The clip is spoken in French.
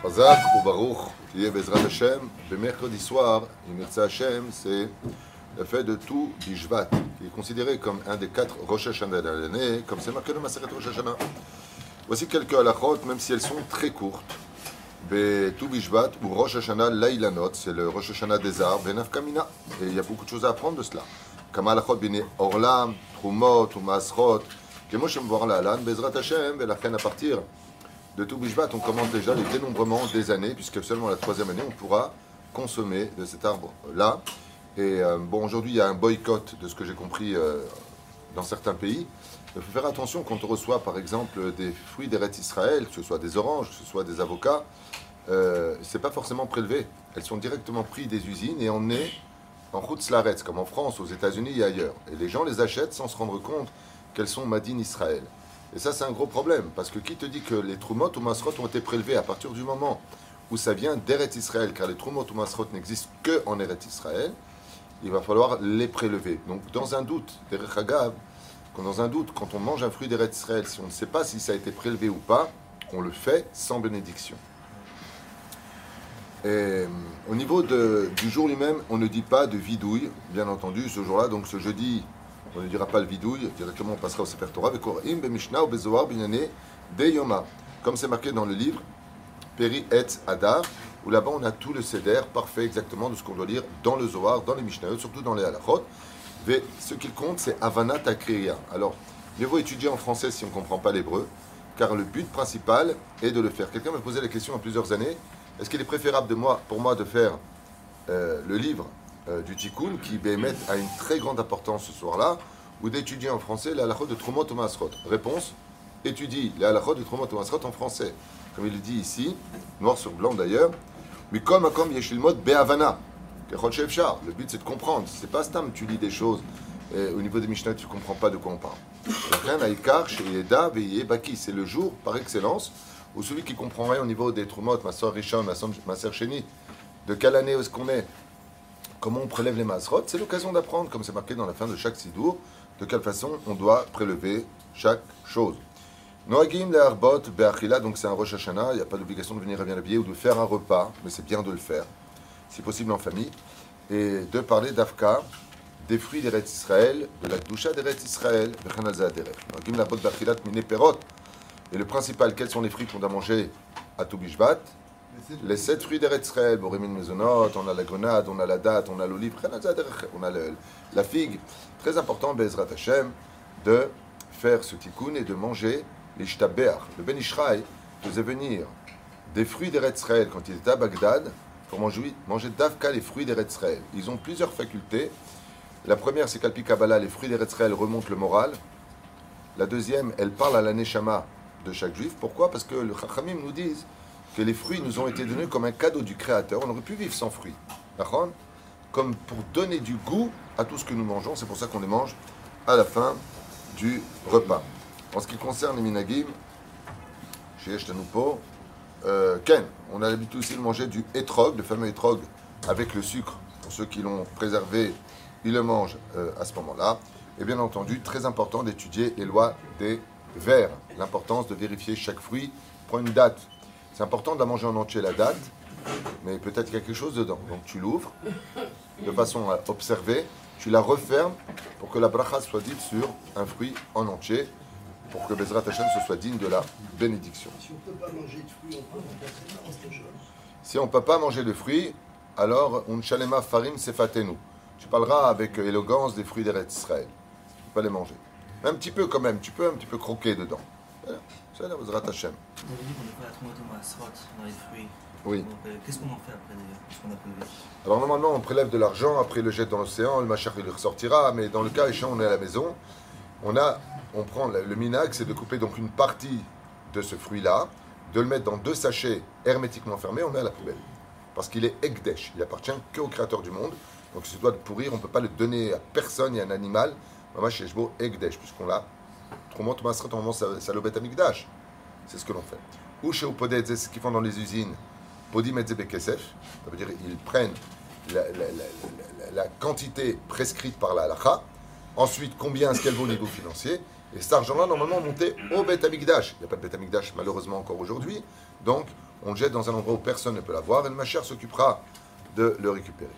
Chazak ou Baruch, qui est Bezrat Hashem, le mercredi soir, Imirza Hashem, c'est le fait de tout Bishvat, qui est considéré comme un des quatre Rosh Hashanah de l'année, comme c'est marqué le Maseret Rosh Hashanah. Voici quelques halachot, même si elles sont très courtes. tout Bishvat ou Rosh Hashanah Lailanot, c'est le Rosh Hashanah des arbres, Benaf Kamina. Et il y a beaucoup de choses à apprendre de cela. Comme halachot bine Orlam, Trumot, ou Masrot, me vois là, Bezrat Hashem, et la à partir de tout on commence déjà le dénombrement des années, puisque seulement la troisième année, on pourra consommer de cet arbre-là. Et euh, bon, aujourd'hui, il y a un boycott de ce que j'ai compris euh, dans certains pays. Il faut faire attention quand on reçoit, par exemple, des fruits d'Eretz Israël, que ce soit des oranges, que ce soit des avocats, euh, c'est pas forcément prélevé. Elles sont directement prises des usines et est en route slaretz, comme en France, aux États-Unis et ailleurs. Et les gens les achètent sans se rendre compte qu'elles sont Madine Israël. Et ça, c'est un gros problème, parce que qui te dit que les Trumot ou Masrot ont été prélevés à partir du moment où ça vient d'Eretz Israël, car les Trumot ou Masrot n'existent que en Israël, il va falloir les prélever. Donc, dans un doute, dans un doute, quand on mange un fruit d'Eretz Israël, si on ne sait pas si ça a été prélevé ou pas, on le fait sans bénédiction. Et, au niveau du jour lui-même, on ne dit pas de vidouille, bien entendu, ce jour-là, donc ce jeudi on ne dira pas le vidouille, directement on passera au Sefer Torah, comme c'est marqué dans le livre Peri et Adar, où là-bas on a tout le Seder parfait exactement de ce qu'on doit lire dans le Zohar, dans les Mishnayot, surtout dans les Halachot. Mais ce qu'il compte, c'est Avanat Akriya. Alors, mieux vaut étudier en français si on ne comprend pas l'hébreu, car le but principal est de le faire. Quelqu'un m'a posé la question il plusieurs années est-ce qu'il est préférable de moi, pour moi de faire euh, le livre euh, du Tikkun qui Bémet a une très grande importance ce soir-là, ou d'étudier en français la halachot de Trumot Masrot. Réponse étudie la halachot de Trumot Masrot en français. Comme il le dit ici, noir sur blanc d'ailleurs. Mais comme comme Yeshilmot Be'avana. Le but c'est de comprendre. C'est pas stam, tu lis des choses. Et au niveau des Mishnah, tu ne comprends pas de quoi on parle. C'est le jour par excellence où celui qui comprend rien au niveau des Trumot, ma soeur Rishon, ma soeur de quelle année est-ce qu'on est? Comment on prélève les masrot, c'est l'occasion d'apprendre, comme c'est marqué dans la fin de chaque sidour, de quelle façon on doit prélever chaque chose. Noagim le harbot be'achila, donc c'est un Rosh Hashanah, il n'y a pas d'obligation de venir à bien habillé ou de faire un repas, mais c'est bien de le faire, si possible en famille, et de parler d'Afka, des fruits d'Eretz Israël, de la doucha d'Eretz Israël, Noagim le harbot be'achilat mine perot, et le principal, quels sont les fruits qu'on doit manger à Toubishvat? Les sept fruits d'Eretz Borémine Mezonot, on a la grenade, on a la date, on a l'olive, on a la figue. Très important, Bezrat Hashem, de faire ce tikkun et de manger les shtaber. Le Ben Ishraï faisait venir des fruits d'Eretz quand il était à Bagdad pour manger, manger d'Avka les fruits d'Eretz Ils ont plusieurs facultés. La première, c'est qu'Alpi Kabbalah, les fruits d'Eretz remontent le moral. La deuxième, elle parle à la Neshama de chaque juif. Pourquoi? Parce que le Chachamim nous disent que les fruits nous ont été donnés comme un cadeau du Créateur. On aurait pu vivre sans fruits. Comme pour donner du goût à tout ce que nous mangeons. C'est pour ça qu'on les mange à la fin du repas. En ce qui concerne les minagim, chez Eshtanupo, euh, Ken, on a l'habitude aussi de manger du etrog, le fameux etrog avec le sucre. Pour ceux qui l'ont préservé, ils le mangent euh, à ce moment-là. Et bien entendu, très important d'étudier les lois des vers. L'importance de vérifier chaque fruit. Prends une date c'est important de la manger en entier la date, mais peut-être quelque chose dedans. Donc tu l'ouvres de façon à observer, tu la refermes pour que la bracha soit dite sur un fruit en entier, pour que Bezrat Hashem se soit digne de la bénédiction. Si on ne peut pas manger de fruits, on peut Si on ne peut pas manger de fruits, alors un chalema farim sefatenu. Tu parleras avec élégance des fruits d'Eretz Israël. Tu peux pas les manger. Un petit peu quand même, tu peux un petit peu croquer dedans. C'est la Bezrat Hashem. Oui. Euh, qu'est-ce qu'on en fait après d'ailleurs Alors normalement on prélève de l'argent, après le jette dans l'océan, le machar il ressortira, mais dans le cas échéant on est à la maison, on, a, on prend le, le c'est de couper donc une partie de ce fruit-là, de le mettre dans deux sachets hermétiquement fermés, on met à la poubelle. Parce qu'il est Ekdesh, il appartient qu'au créateur du monde, donc il se doit de pourrir, on ne peut pas le donner à personne et à un animal, chez Ekdesh, puisqu'on l'a c'est ce que l'on fait. Ou chez Opodet, c'est ce qu'ils font dans les usines. Podim et ça veut dire ils prennent la, quantité prescrite par la halakha, ensuite combien est-ce qu'elle vaut au niveau financier, et cet argent-là, normalement, monté au Bet Il n'y a pas de Bet malheureusement, encore aujourd'hui. Donc, on le jette dans un endroit où personne ne peut l'avoir, et le Machar s'occupera de le récupérer.